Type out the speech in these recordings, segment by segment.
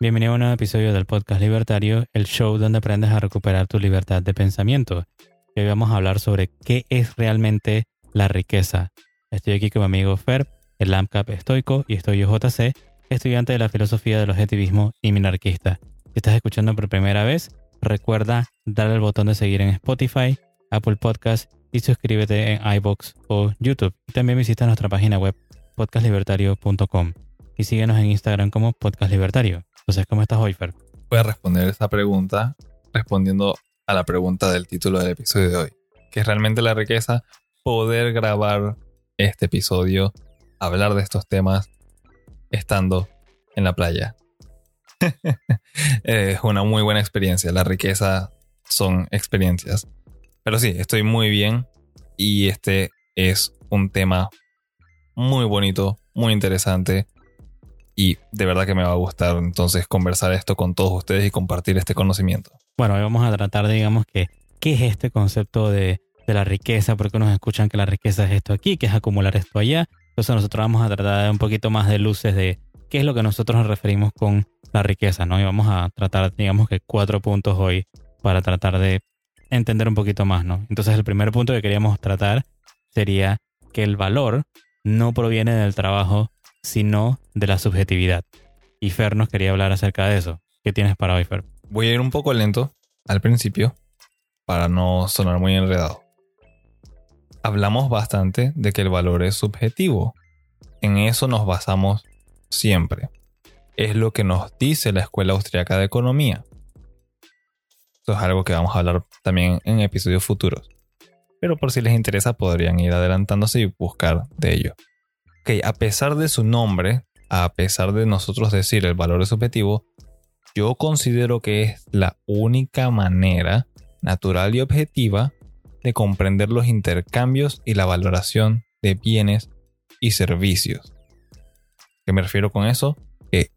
Bienvenido a un nuevo episodio del podcast Libertario, el show donde aprendes a recuperar tu libertad de pensamiento. Hoy vamos a hablar sobre qué es realmente la riqueza. Estoy aquí con mi amigo Fer, el AMCAP estoico, y estoy yo JC, estudiante de la filosofía del objetivismo y minarquista. Si estás escuchando por primera vez, recuerda darle al botón de seguir en Spotify, Apple Podcast y suscríbete en iBox o YouTube. Y también visita nuestra página web podcastlibertario.com y síguenos en Instagram como Podcast Libertario. Entonces, ¿cómo estás hoy, Fer? Voy a responder esa pregunta respondiendo a la pregunta del título del episodio de hoy, que es realmente la riqueza poder grabar este episodio, hablar de estos temas estando en la playa. es una muy buena experiencia, la riqueza son experiencias. Pero sí, estoy muy bien y este es un tema muy bonito, muy interesante y de verdad que me va a gustar entonces conversar esto con todos ustedes y compartir este conocimiento. Bueno, hoy vamos a tratar, digamos, que qué es este concepto de, de la riqueza, porque nos escuchan que la riqueza es esto aquí, que es acumular esto allá. Entonces nosotros vamos a tratar de un poquito más de luces de qué es lo que nosotros nos referimos con la riqueza, ¿no? Y vamos a tratar, digamos que cuatro puntos hoy para tratar de entender un poquito más, ¿no? Entonces el primer punto que queríamos tratar sería que el valor no proviene del trabajo, sino de la subjetividad. Y Fer nos quería hablar acerca de eso. ¿Qué tienes para hoy, Fer? Voy a ir un poco lento al principio para no sonar muy enredado. Hablamos bastante de que el valor es subjetivo. En eso nos basamos siempre. Es lo que nos dice la Escuela Austriaca de Economía. Esto es algo que vamos a hablar también en episodios futuros. Pero por si les interesa podrían ir adelantándose y buscar de ello. Ok, a pesar de su nombre, a pesar de nosotros decir el valor es subjetivo, yo considero que es la única manera natural y objetiva de comprender los intercambios y la valoración de bienes y servicios. ¿Qué me refiero con eso? Que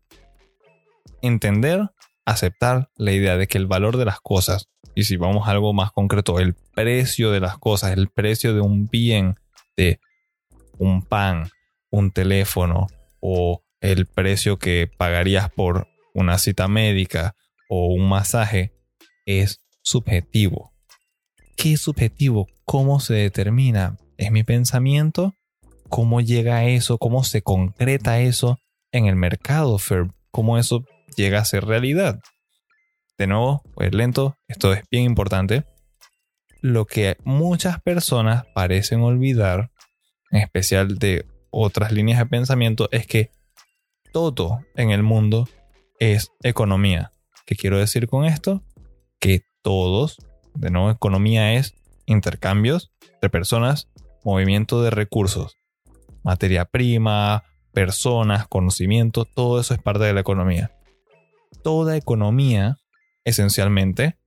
entender, aceptar la idea de que el valor de las cosas, y si vamos a algo más concreto, el precio de las cosas, el precio de un bien, de un pan, un teléfono o el precio que pagarías por una cita médica o un masaje es subjetivo. ¿Qué es subjetivo? ¿Cómo se determina? ¿Es mi pensamiento? ¿Cómo llega a eso? ¿Cómo se concreta eso en el mercado, ¿Cómo eso llega a ser realidad? De nuevo, pues lento, esto es bien importante. Lo que muchas personas parecen olvidar, en especial de otras líneas de pensamiento es que todo en el mundo es economía. ¿Qué quiero decir con esto? Que todos, de nuevo, economía es intercambios de personas, movimiento de recursos, materia prima, personas, conocimiento, todo eso es parte de la economía. Toda economía, esencialmente,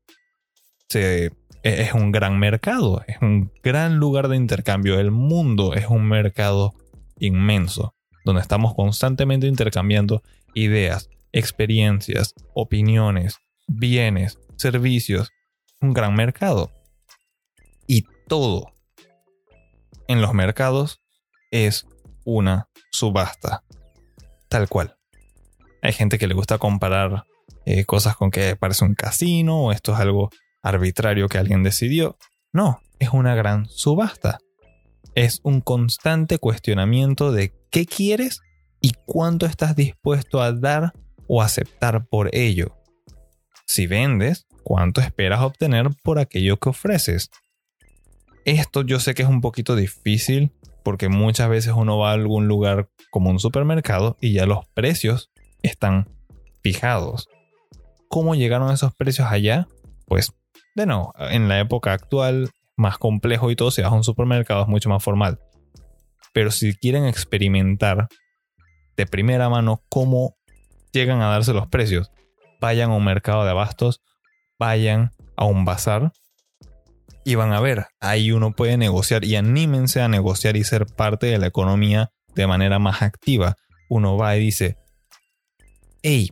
se, es un gran mercado, es un gran lugar de intercambio. El mundo es un mercado inmenso, donde estamos constantemente intercambiando ideas, experiencias, opiniones, bienes, servicios, un gran mercado. Y todo en los mercados es una subasta, tal cual. Hay gente que le gusta comparar eh, cosas con que parece un casino o esto es algo arbitrario que alguien decidió. No, es una gran subasta es un constante cuestionamiento de qué quieres y cuánto estás dispuesto a dar o aceptar por ello. Si vendes, cuánto esperas obtener por aquello que ofreces. Esto yo sé que es un poquito difícil porque muchas veces uno va a algún lugar como un supermercado y ya los precios están fijados. ¿Cómo llegaron esos precios allá? Pues, de nuevo, en la época actual más complejo y todo, si vas a un supermercado es mucho más formal. Pero si quieren experimentar de primera mano cómo llegan a darse los precios, vayan a un mercado de abastos, vayan a un bazar y van a ver, ahí uno puede negociar y anímense a negociar y ser parte de la economía de manera más activa. Uno va y dice, hey,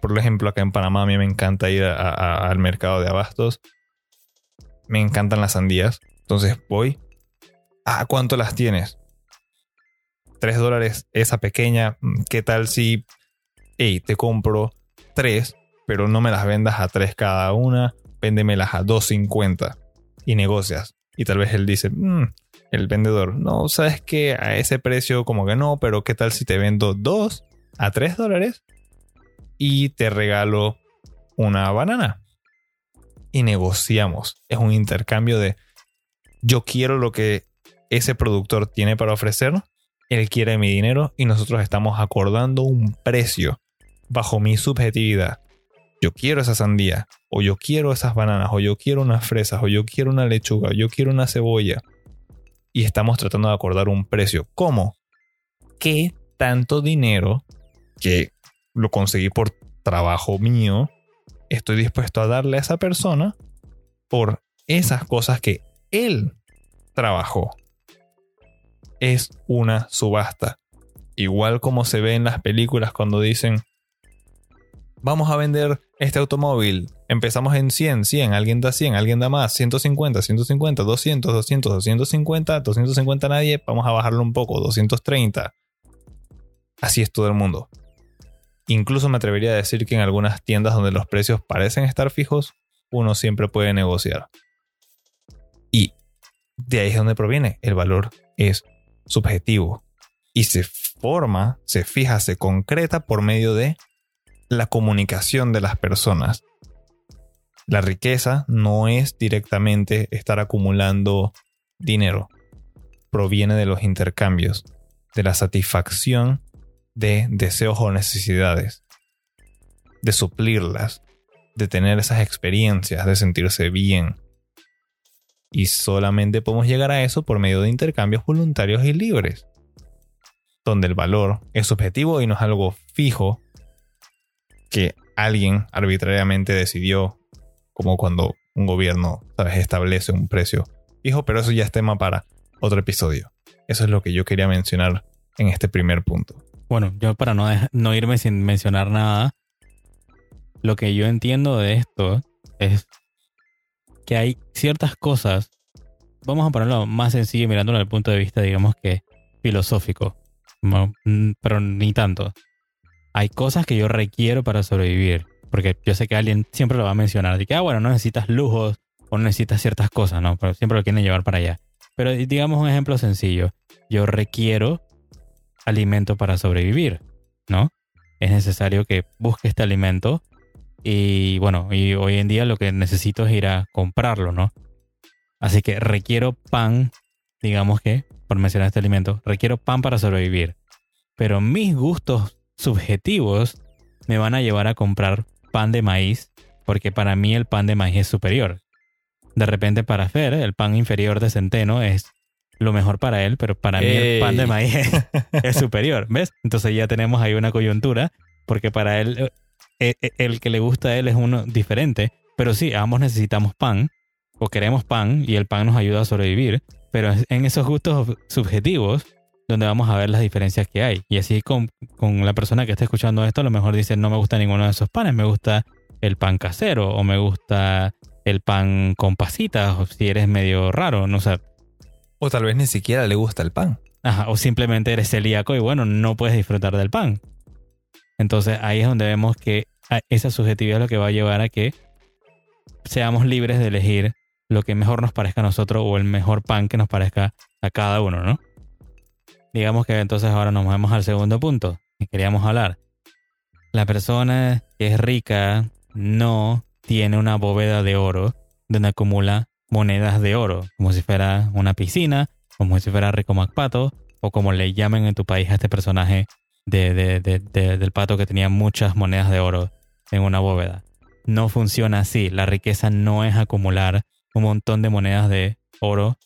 por ejemplo, acá en Panamá a mí me encanta ir al mercado de abastos me encantan las sandías. Entonces voy. ¿A cuánto las tienes? 3 dólares esa pequeña, mm, ¿qué tal si, hey, te compro 3, pero no me las vendas a 3 cada una, véndemelas a 2.50 y negocias. Y tal vez él dice, mm, el vendedor, no, sabes que a ese precio como que no, pero ¿qué tal si te vendo 2 a 3 dólares y te regalo una banana? Y negociamos. Es un intercambio de yo quiero lo que ese productor tiene para ofrecer, él quiere mi dinero y nosotros estamos acordando un precio bajo mi subjetividad. Yo quiero esa sandía, o yo quiero esas bananas, o yo quiero unas fresas, o yo quiero una lechuga, o yo quiero una cebolla. Y estamos tratando de acordar un precio. ¿Cómo? ¿Qué tanto dinero que lo conseguí por trabajo mío estoy dispuesto a darle a esa persona por esas cosas que él trabajó. Es una subasta. Igual como se ve en las películas cuando dicen, vamos a vender este automóvil, empezamos en 100, 100, alguien da 100, alguien da más, 150, 150, 200, 200, 250, 250 nadie, vamos a bajarlo un poco, 230. Así es todo el mundo. Incluso me atrevería a decir que en algunas tiendas donde los precios parecen estar fijos, uno siempre puede negociar. Y de ahí es donde proviene. El valor es subjetivo y se forma, se fija, se concreta por medio de la comunicación de las personas. La riqueza no es directamente estar acumulando dinero. Proviene de los intercambios, de la satisfacción de deseos o necesidades, de suplirlas, de tener esas experiencias, de sentirse bien, y solamente podemos llegar a eso por medio de intercambios voluntarios y libres, donde el valor es subjetivo y no es algo fijo que alguien arbitrariamente decidió, como cuando un gobierno establece un precio fijo, pero eso ya es tema para otro episodio. Eso es lo que yo quería mencionar en este primer punto. Bueno, yo para no, irme sin mencionar nada, lo que yo entiendo de esto es que hay ciertas cosas, vamos a ponerlo más sencillo mirándolo desde el punto de vista, digamos que filosófico, mm, pero ni tanto. Hay cosas que yo requiero para sobrevivir, porque yo sé que alguien siempre lo va a mencionar, de que, ah, bueno, no necesitas lujos o necesitas ciertas cosas, ¿no? Pero siempre lo quieren llevar para allá. Pero digamos un ejemplo sencillo, yo requiero alimento para sobrevivir, ¿no? Es necesario que busque este alimento y bueno, y hoy en día lo que necesito es ir a comprarlo, ¿no? Así que requiero pan, digamos que, por mencionar este alimento, requiero pan para sobrevivir. Pero mis gustos subjetivos me van a llevar a comprar pan de maíz, porque para mí el pan de maíz es superior. De repente para Fer, el pan inferior de centeno es lo mejor para él, pero para mí el pan de maíz es superior, ¿ves? Entonces ya tenemos ahí una coyuntura, porque para él eh, eh, el que le gusta a él es uno diferente, pero sí, ambos necesitamos pan o queremos pan y el pan nos ayuda a sobrevivir, pero en esos gustos subjetivos donde vamos a ver las diferencias que hay. Y así con, con la persona que está escuchando esto, a lo mejor dice, no me gusta ninguno de esos panes, me gusta el pan casero o me gusta el pan con pasitas, o si eres medio raro, no sé. O tal vez ni siquiera le gusta el pan. Ajá, o simplemente eres celíaco y bueno, no puedes disfrutar del pan. Entonces ahí es donde vemos que esa subjetividad es lo que va a llevar a que seamos libres de elegir lo que mejor nos parezca a nosotros o el mejor pan que nos parezca a cada uno, ¿no? Digamos que entonces ahora nos movemos al segundo punto que queríamos hablar. La persona que es rica no tiene una bóveda de oro donde acumula monedas de oro, como si fuera una piscina, como si fuera Rico Macpato, o como le llamen en tu país a este personaje de, del pato que tenía muchas monedas de oro en una bóveda. No funciona así. La riqueza no es acumular un montón de monedas de oro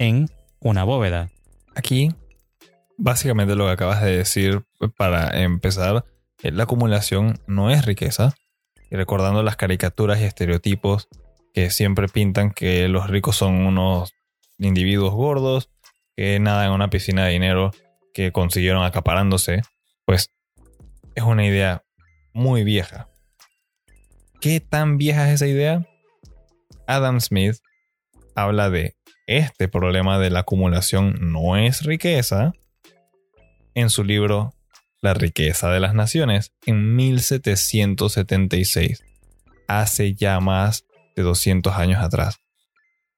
en una bóveda. Aquí, básicamente lo que acabas de decir para empezar, eh, la acumulación no es riqueza. Y recordando las caricaturas y estereotipos que siempre pintan que los ricos son unos individuos gordos que nadan en una piscina de dinero que consiguieron acaparándose, pues es una idea muy vieja. ¿Qué tan vieja es esa idea? Adam Smith habla de este problema de la acumulación no es riqueza en su libro La riqueza de las naciones en 1776, hace ya más de 200 años atrás.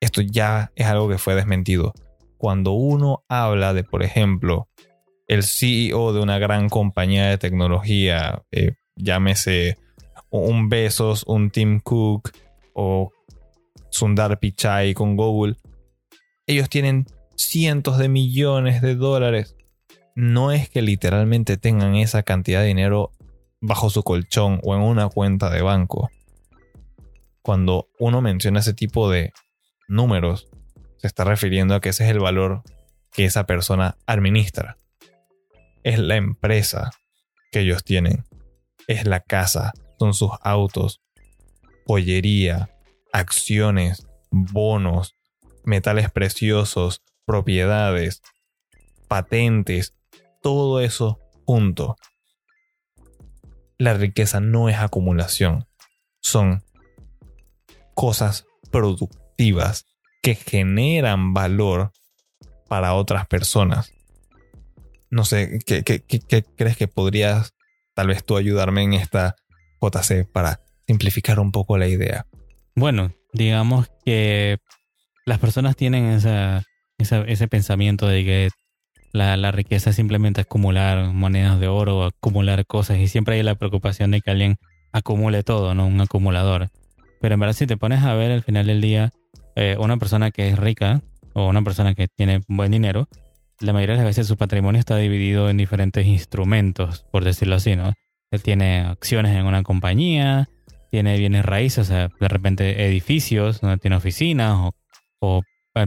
Esto ya es algo que fue desmentido. Cuando uno habla de, por ejemplo, el CEO de una gran compañía de tecnología, eh, llámese un Besos, un Tim Cook o Sundar Pichai con Google, ellos tienen cientos de millones de dólares. No es que literalmente tengan esa cantidad de dinero bajo su colchón o en una cuenta de banco. Cuando uno menciona ese tipo de números, se está refiriendo a que ese es el valor que esa persona administra. Es la empresa que ellos tienen. Es la casa, son sus autos, joyería, acciones, bonos, metales preciosos, propiedades, patentes, todo eso junto. La riqueza no es acumulación, son cosas productivas que generan valor para otras personas. No sé, ¿qué, crees que podrías tal vez tú ayudarme en esta JC para simplificar un poco la idea? Bueno, digamos que las personas tienen ese pensamiento de que la, riqueza es simplemente acumular monedas de oro acumular cosas y siempre hay la preocupación de que alguien acumule todo, ¿no? Un acumulador. Pero en verdad si te pones a ver al final del día, eh, una persona que es rica o una persona que tiene buen dinero, la mayoría de las veces su patrimonio está dividido en diferentes instrumentos, por decirlo así, ¿no? Él tiene acciones en una compañía, tiene bienes raíces, o sea, de repente edificios donde tiene oficinas o o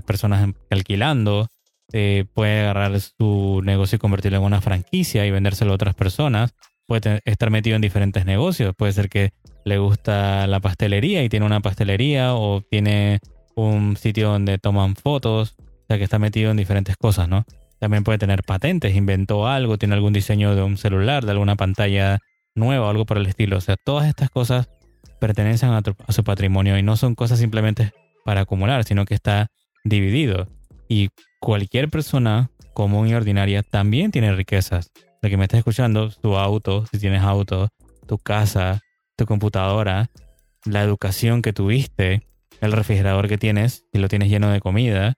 personas alquilando. Eh, puede agarrar su negocio y convertirlo en una franquicia y vendérselo a otras personas. Puede estar metido en diferentes negocios. Puede ser que le gusta la pastelería y tiene una pastelería o tiene un sitio donde toman fotos. O sea que está metido en diferentes cosas, ¿no? También puede tener patentes, inventó algo, tiene algún diseño de un celular, de alguna pantalla nueva algo por el estilo. O sea, todas estas cosas pertenecen a, a su patrimonio y no son cosas simplemente para acumular, sino que está dividido. Y cualquier persona común y ordinaria también tiene riquezas. Que me estás escuchando, tu auto, si tienes auto, tu casa, tu computadora, la educación que tuviste, el refrigerador que tienes, si lo tienes lleno de comida,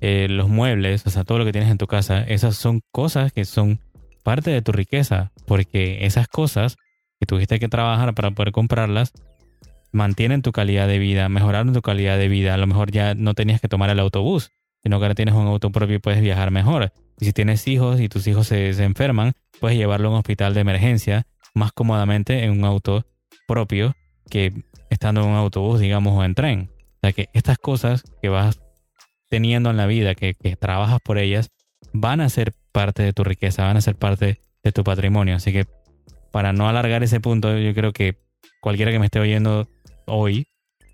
eh, los muebles, o sea, todo lo que tienes en tu casa, esas son cosas que son parte de tu riqueza, porque esas cosas que tuviste que trabajar para poder comprarlas, mantienen tu calidad de vida, mejoraron tu calidad de vida. A lo mejor ya no tenías que tomar el autobús, sino que ahora tienes un auto propio y puedes viajar mejor. Y si tienes hijos y tus hijos se, enferman, puedes llevarlo a un hospital de emergencia más cómodamente en un auto propio que estando en un autobús, digamos, o en tren. O sea que estas cosas que vas teniendo en la vida, que, que trabajas por ellas, van a ser parte de tu riqueza, van a ser parte de tu patrimonio. Así que para no alargar ese punto, yo creo que cualquiera que me esté oyendo hoy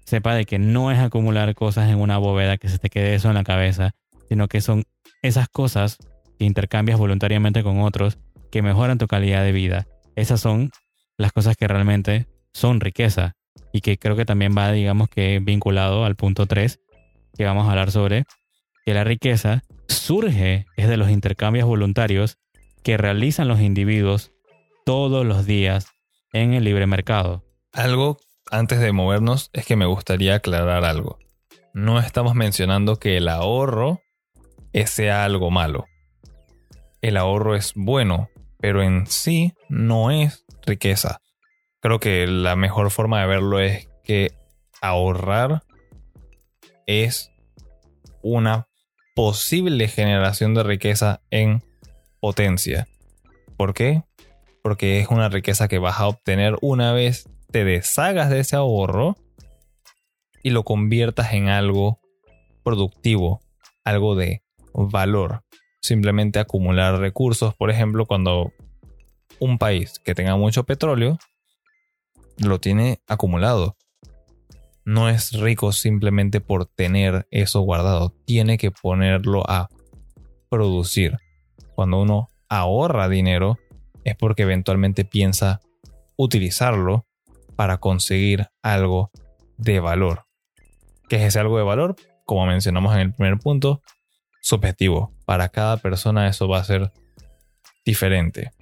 sepa de que no es acumular cosas en una bóveda que se te quede eso en la cabeza, sino que son esas cosas que intercambias voluntariamente con otros que mejoran tu calidad de vida. Esas son las cosas que realmente son riqueza y que creo que también va, digamos que vinculado al punto 3 que vamos a hablar sobre que la riqueza surge es de los intercambios voluntarios que realizan los individuos todos los días en el libre mercado. Algo antes de movernos, es que me gustaría aclarar algo. No estamos mencionando que el ahorro sea algo malo. El ahorro es bueno, pero en sí no es riqueza. Creo que la mejor forma de verlo es que ahorrar es una posible generación de riqueza en potencia. ¿Por qué? Porque es una riqueza que vas a obtener una vez te deshagas de ese ahorro y lo conviertas en algo productivo, algo de valor. Simplemente acumular recursos, por ejemplo, cuando un país que tenga mucho petróleo lo tiene acumulado. No es rico simplemente por tener eso guardado, tiene que ponerlo a producir. Cuando uno ahorra dinero es porque eventualmente piensa utilizarlo para conseguir algo de valor. ¿Qué es ese algo de valor? Como mencionamos en el primer punto, subjetivo. Para cada persona eso va a ser diferente.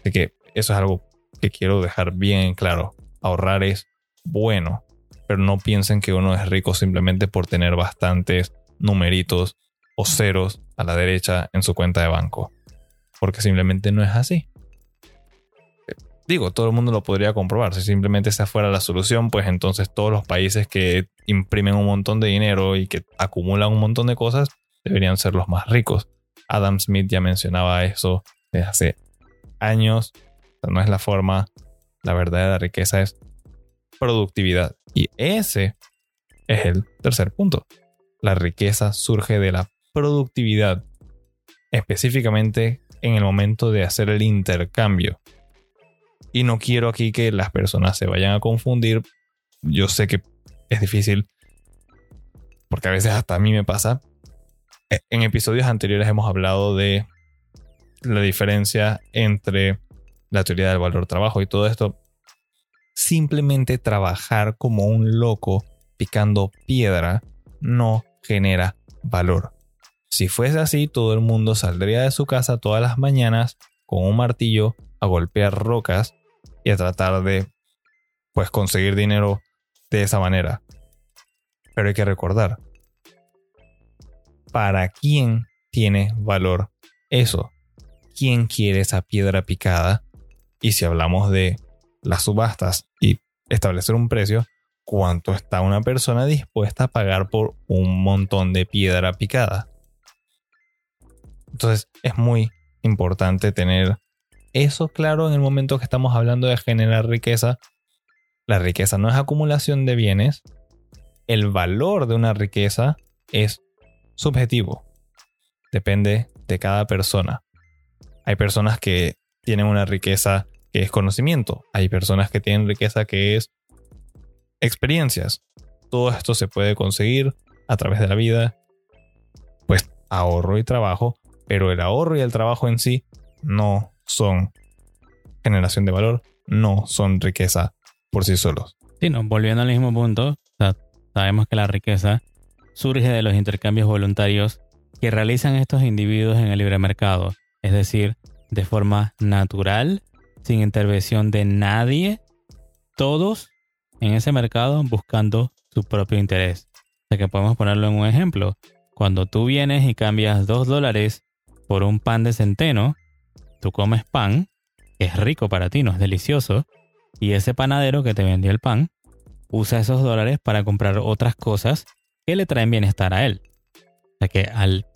Así que eso es algo que quiero dejar bien claro. Ahorrar es bueno, pero no piensen que uno es rico simplemente por tener bastantes numeritos o ceros a la derecha en su cuenta de banco. Porque simplemente no es así. Digo, todo el mundo lo podría comprobar. Si simplemente esa fuera la solución, pues entonces todos los países que imprimen un montón de dinero y que acumulan un montón de cosas deberían ser los más ricos. Adam Smith ya mencionaba eso desde hace años. no es la forma. La verdadera riqueza es productividad. Y ese es el tercer punto. La riqueza surge de la productividad, específicamente en el momento de hacer el intercambio. Y no quiero aquí que las personas se vayan a confundir. Yo sé que es difícil, porque a veces hasta a mí me pasa. E, en episodios anteriores hemos hablado de la diferencia entre la teoría del valor trabajo y todo esto. Simplemente trabajar como un loco picando piedra no genera valor. Si fuese así, todo el mundo saldría de su casa todas las mañanas con un martillo a golpear rocas y a tratar de pues conseguir dinero de esa manera. Pero hay que recordar, ¿para quién tiene valor eso? ¿Quién quiere esa piedra picada? Y si hablamos de las subastas y establecer un precio, ¿cuánto está una persona dispuesta a pagar por un montón de piedra picada? Entonces es muy importante tener eso claro en el momento que estamos hablando de generar riqueza. La riqueza no es acumulación de bienes. El valor de una riqueza es subjetivo. Depende de cada persona. Hay personas que tienen una riqueza que es conocimiento. Hay personas que tienen riqueza que es experiencias. Todo esto se puede conseguir a través de la vida. Pues ahorro y trabajo pero el ahorro y el trabajo en sí no son generación de valor, no son riqueza por sí solos. Sí, no, volviendo al mismo punto, sabemos que la riqueza surge de los intercambios voluntarios que realizan estos individuos en el libre mercado, es decir, de forma natural, sin intervención de nadie, todos en ese mercado buscando su propio interés. O sea que podemos ponerlo en un ejemplo. Cuando tú vienes y cambias dos dólares por un pan de centeno, tú comes pan, que es rico para ti, no es delicioso, y ese panadero que te vendió el pan usa esos dólares para comprar otras cosas que le traen bienestar a él. O sea que al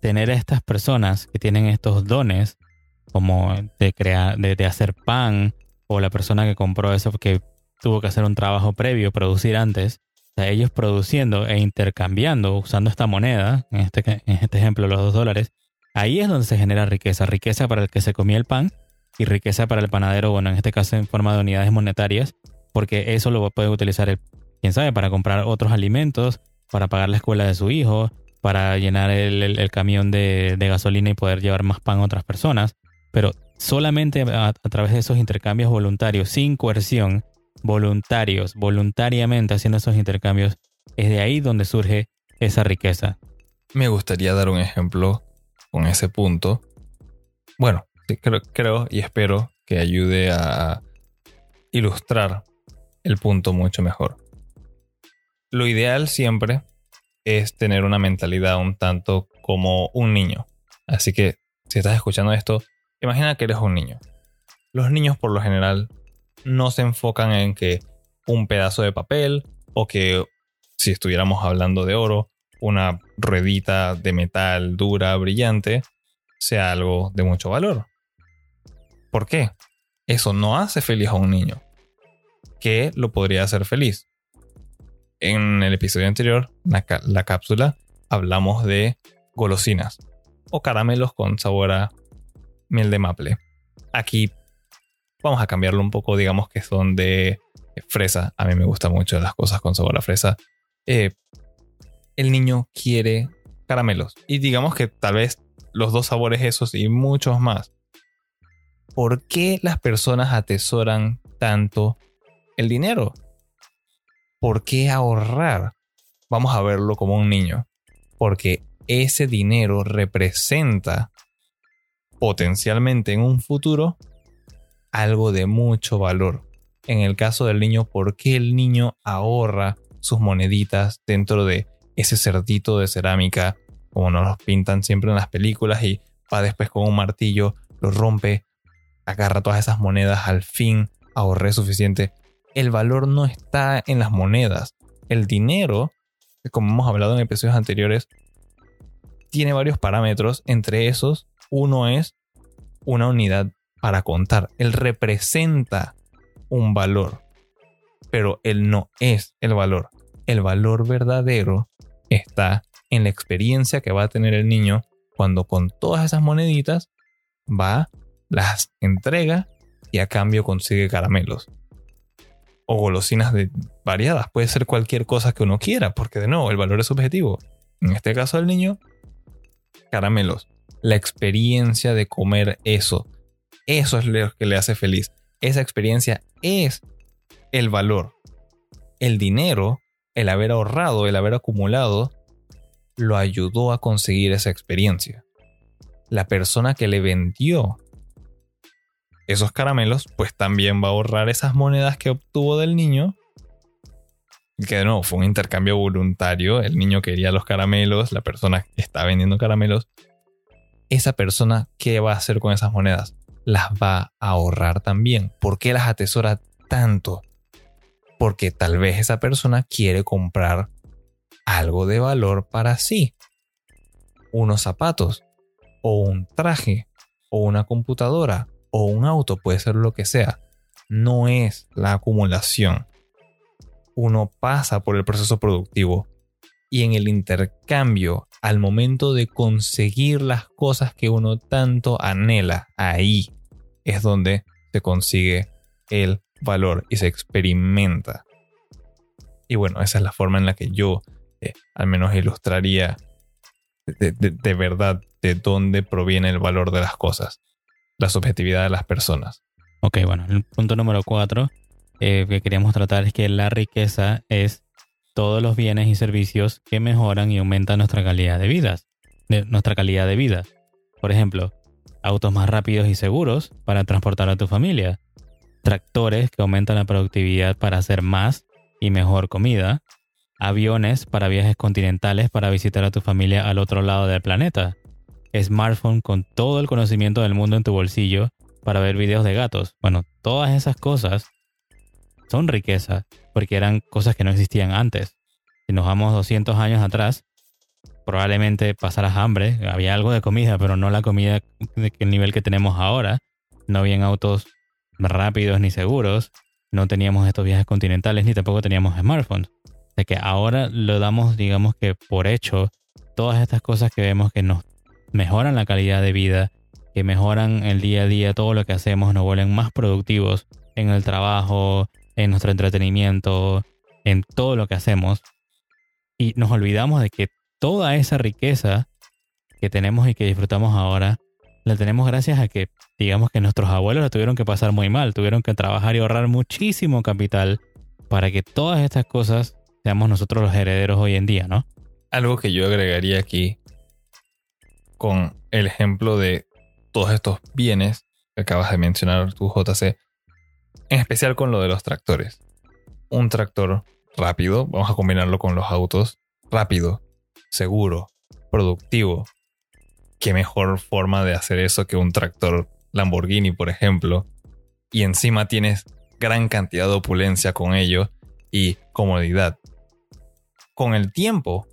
tener a estas personas que tienen estos dones, como de crear, de, hacer pan, o la persona que compró eso porque tuvo que hacer un trabajo previo, producir antes, o sea, ellos produciendo e intercambiando, usando esta moneda, en este, en este ejemplo los dos dólares, Ahí es donde se genera riqueza, riqueza para el que se comía el pan y riqueza para el panadero, bueno, en este caso en forma de unidades monetarias, porque eso lo puede utilizar el, quién sabe, para comprar otros alimentos, para pagar la escuela de su hijo, para llenar el, camión de, gasolina y poder llevar más pan a otras personas. Pero solamente a, a través de esos intercambios voluntarios, sin coerción, voluntarios, voluntariamente haciendo esos intercambios, es de ahí donde surge esa riqueza. Me gustaría dar un ejemplo con ese punto. Bueno, creo, creo y espero que ayude a ilustrar el punto mucho mejor. Lo ideal siempre es tener una mentalidad un tanto como un niño. Así que si estás escuchando esto, imagina que eres un niño. Los niños por lo general no se enfocan en que un pedazo de papel o que si estuviéramos hablando de oro, una ruedita de metal dura, brillante, sea algo de mucho valor. ¿Por qué? Eso no hace feliz a un niño. ¿Qué lo podría hacer feliz? En el episodio anterior, la, la cápsula, hablamos de golosinas o caramelos con sabor a miel de maple. Aquí vamos a cambiarlo un poco, digamos que son de fresa. A mí me gustan mucho las cosas con sabor a fresa. Eh, el niño quiere caramelos. Y digamos que tal vez los dos sabores esos y muchos más. ¿Por qué las personas atesoran tanto el dinero? ¿Por qué ahorrar? Vamos a verlo como un niño. Porque ese dinero representa potencialmente en un futuro algo de mucho valor. En el caso del niño, ¿por qué el niño ahorra sus moneditas dentro de ese cerdito de cerámica, como nos los pintan siempre en las películas, y va después con un martillo, lo rompe, agarra todas esas monedas, al fin ahorré suficiente. El valor no está en las monedas. El dinero, como hemos hablado en episodios anteriores, tiene varios parámetros. Entre esos, uno es una unidad para contar. Él representa un valor, pero él no es el valor. El valor verdadero está en la experiencia que va a tener el niño cuando con todas esas moneditas va, las entrega y a cambio consigue caramelos. O golosinas de variadas. Puede ser cualquier cosa que uno quiera, porque de nuevo el valor es subjetivo. En este caso del niño, caramelos. La experiencia de comer eso. Eso es lo que le hace feliz. Esa experiencia es el valor. El dinero, el haber ahorrado, el haber acumulado, lo ayudó a conseguir esa experiencia. La persona que le vendió esos caramelos, pues también va a ahorrar esas monedas que obtuvo del niño. Que no, fue un intercambio voluntario. El niño quería los caramelos, la persona está vendiendo caramelos. Esa persona, ¿qué va a hacer con esas monedas? Las va a ahorrar también. ¿Por qué las atesora tanto? Porque tal vez esa persona quiere comprar algo de valor para sí. Unos zapatos, o un traje, o una computadora, o un auto, puede ser lo que sea. No es la acumulación. Uno pasa por el proceso productivo y en el intercambio, al momento de conseguir las cosas que uno tanto anhela, ahí es donde se consigue el valor y se experimenta. Y bueno, esa es la forma en la que yo eh, al menos ilustraría de, verdad de dónde proviene el valor de las cosas, la subjetividad de las personas. Ok, bueno, el punto número cuatro eh, que queríamos tratar es que la riqueza es todos los bienes y servicios que mejoran y aumentan nuestra calidad de vida. Nuestra calidad de vida. Por ejemplo, autos más rápidos y seguros para transportar a tu familia, tractores que aumentan la productividad para hacer más y mejor comida, aviones para viajes continentales para visitar a tu familia al otro lado del planeta, smartphone con todo el conocimiento del mundo en tu bolsillo para ver videos de gatos. Bueno, todas esas cosas son riqueza porque eran cosas que no existían antes. Si nos vamos 200 años atrás, probablemente pasaras hambre, había algo de comida, pero no la comida del nivel que tenemos ahora. No habían autos rápidos ni seguros, no teníamos estos viajes continentales ni tampoco teníamos smartphones de que ahora lo damos, digamos que por hecho, todas estas cosas que vemos que nos mejoran la calidad de vida, que mejoran el día a día, todo lo que hacemos, nos vuelven más productivos en el trabajo, en nuestro entretenimiento, en todo lo que hacemos. Y nos olvidamos de que toda esa riqueza que tenemos y que disfrutamos ahora, la tenemos gracias a que, digamos que nuestros abuelos la tuvieron que pasar muy mal, tuvieron que trabajar y ahorrar muchísimo capital para que todas estas cosas seamos nosotros los herederos hoy en día, ¿no? Algo que yo agregaría aquí con el ejemplo de todos estos bienes que acabas de mencionar tu JC, en especial con lo de los tractores. Un tractor rápido, vamos a combinarlo con los autos, rápido, seguro, productivo. ¿Qué mejor forma de hacer eso que un tractor Lamborghini, por ejemplo? Y encima tienes gran cantidad de opulencia con ello y comodidad con el tiempo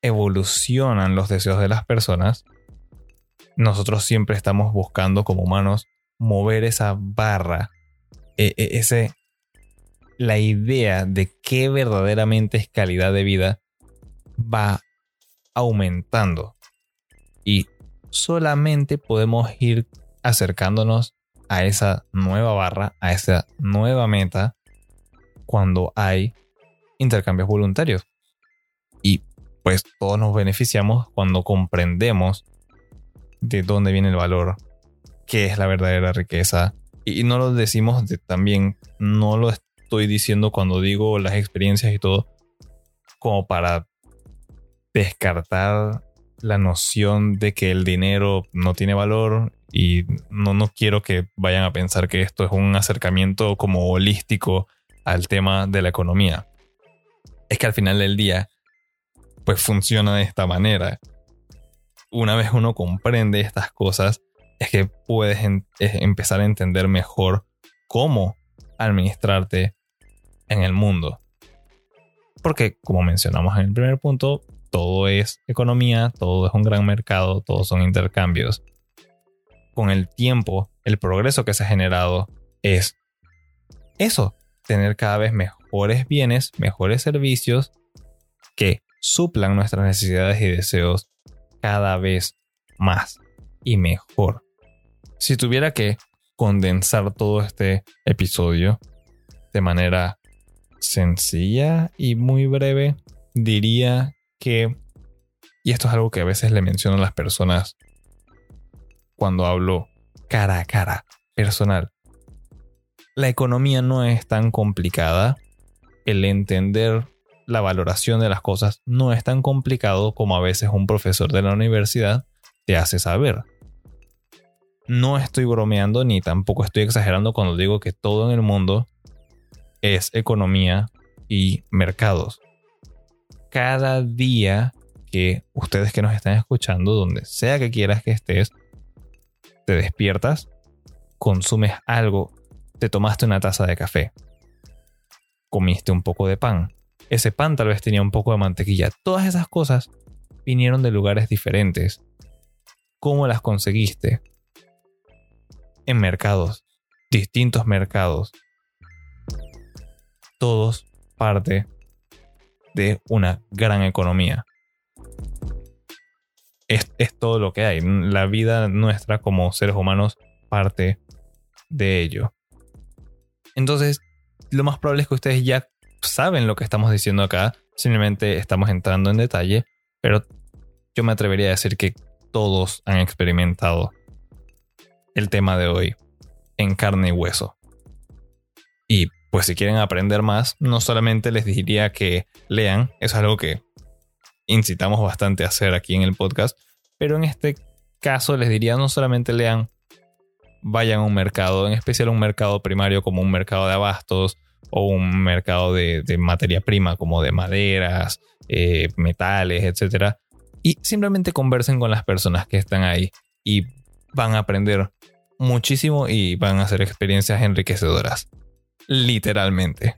evolucionan los deseos de las personas, nosotros siempre estamos buscando como humanos mover esa barra, e, e, ese, la idea de qué verdaderamente es calidad de vida va aumentando. Solamente podemos ir acercándonos a esa nueva barra, a esa nueva meta, cuando hay intercambios voluntarios. Y pues todos nos beneficiamos cuando comprendemos de dónde viene el valor, qué es la verdadera riqueza. Y no lo decimos de, también, no lo estoy diciendo cuando digo las experiencias y todo, como para descartar la noción de que el dinero no tiene valor y no, no quiero que vayan a pensar que esto es un acercamiento como holístico al tema de la economía. Es que al final del día, pues funciona de esta manera. Una vez uno comprende estas cosas, es que puedes empezar a entender mejor cómo administrarte en el mundo. Porque, como mencionamos en el primer punto, todo es economía, todo es un gran mercado, todos son intercambios. Con el tiempo, el progreso que se ha generado es eso, tener cada vez mejores bienes, mejores servicios que suplan nuestras necesidades y deseos cada vez más y mejor. Si tuviera que condensar todo este episodio de manera sencilla y muy breve, diría que, y esto es algo que a veces le menciono a las personas cuando hablo cara a cara, personal, la economía no es tan complicada, el entender la valoración de las cosas no es tan complicado como a veces un profesor de la universidad te hace saber. No estoy bromeando ni tampoco estoy exagerando cuando digo que todo en el mundo es economía y mercados. Cada día que ustedes que nos están escuchando, donde sea que quieras que estés, te despiertas, consumes algo, te tomaste una taza de café, comiste un poco de pan, ese pan tal vez tenía un poco de mantequilla, todas esas cosas vinieron de lugares diferentes. ¿Cómo las conseguiste? En mercados, distintos mercados, todos parte de una gran economía. Es, todo lo que hay. La vida nuestra como seres humanos parte de ello. Entonces, lo más probable es que ustedes ya saben lo que estamos diciendo acá. Simplemente estamos entrando en detalle. Pero yo me atrevería a decir que todos han experimentado el tema de hoy en carne y hueso. Y pues si quieren aprender más, no solamente les diría que lean, es algo que incitamos bastante a hacer aquí en el podcast, pero en este caso les diría no solamente lean, vayan a un mercado, en especial un mercado primario como un mercado de abastos o un mercado de, materia prima como de maderas, eh, metales, etc. Y simplemente conversen con las personas que están ahí y van a aprender muchísimo y van a hacer experiencias enriquecedoras. Literalmente.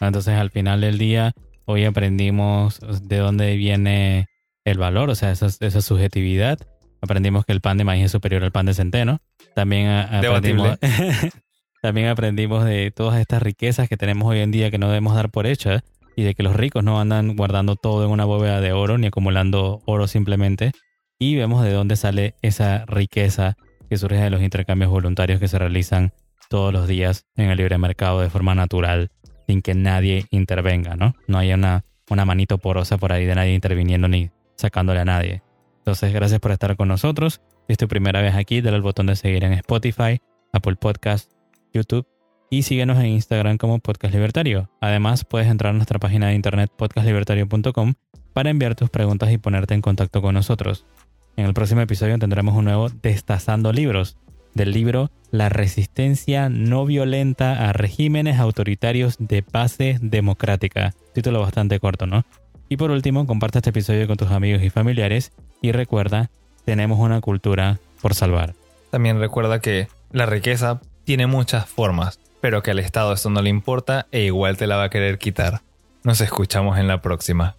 Entonces al final del día, hoy aprendimos de dónde viene el valor, o sea, esa, esa subjetividad. Aprendimos que el pan de maíz es superior al pan de centeno. También aprendimos, también aprendimos de todas estas riquezas que tenemos hoy en día que no debemos dar por hechas y de que los ricos no andan guardando todo en una bóveda de oro ni acumulando oro simplemente. Y vemos de dónde sale esa riqueza que surge de los intercambios voluntarios que se realizan todos los días en el libre mercado de forma natural, sin que nadie intervenga, ¿no? No hay una, una manito porosa por ahí de nadie interviniendo ni sacándole a nadie. Entonces, gracias por estar con nosotros. Si es tu primera vez aquí, dale al botón de seguir en Spotify, Apple Podcast, YouTube y síguenos en Instagram como Podcast Libertario. Además, puedes entrar a nuestra página de internet podcastlibertario.com para enviar tus preguntas y ponerte en contacto con nosotros. En el próximo episodio tendremos un nuevo Destazando Libros, del libro La resistencia no violenta a regímenes autoritarios de base democrática. Título bastante corto, ¿no? Y por último, comparte este episodio con tus amigos y familiares y recuerda, tenemos una cultura por salvar. También recuerda que la riqueza tiene muchas formas, pero que al Estado esto no le importa e igual te la va a querer quitar. Nos escuchamos en la próxima.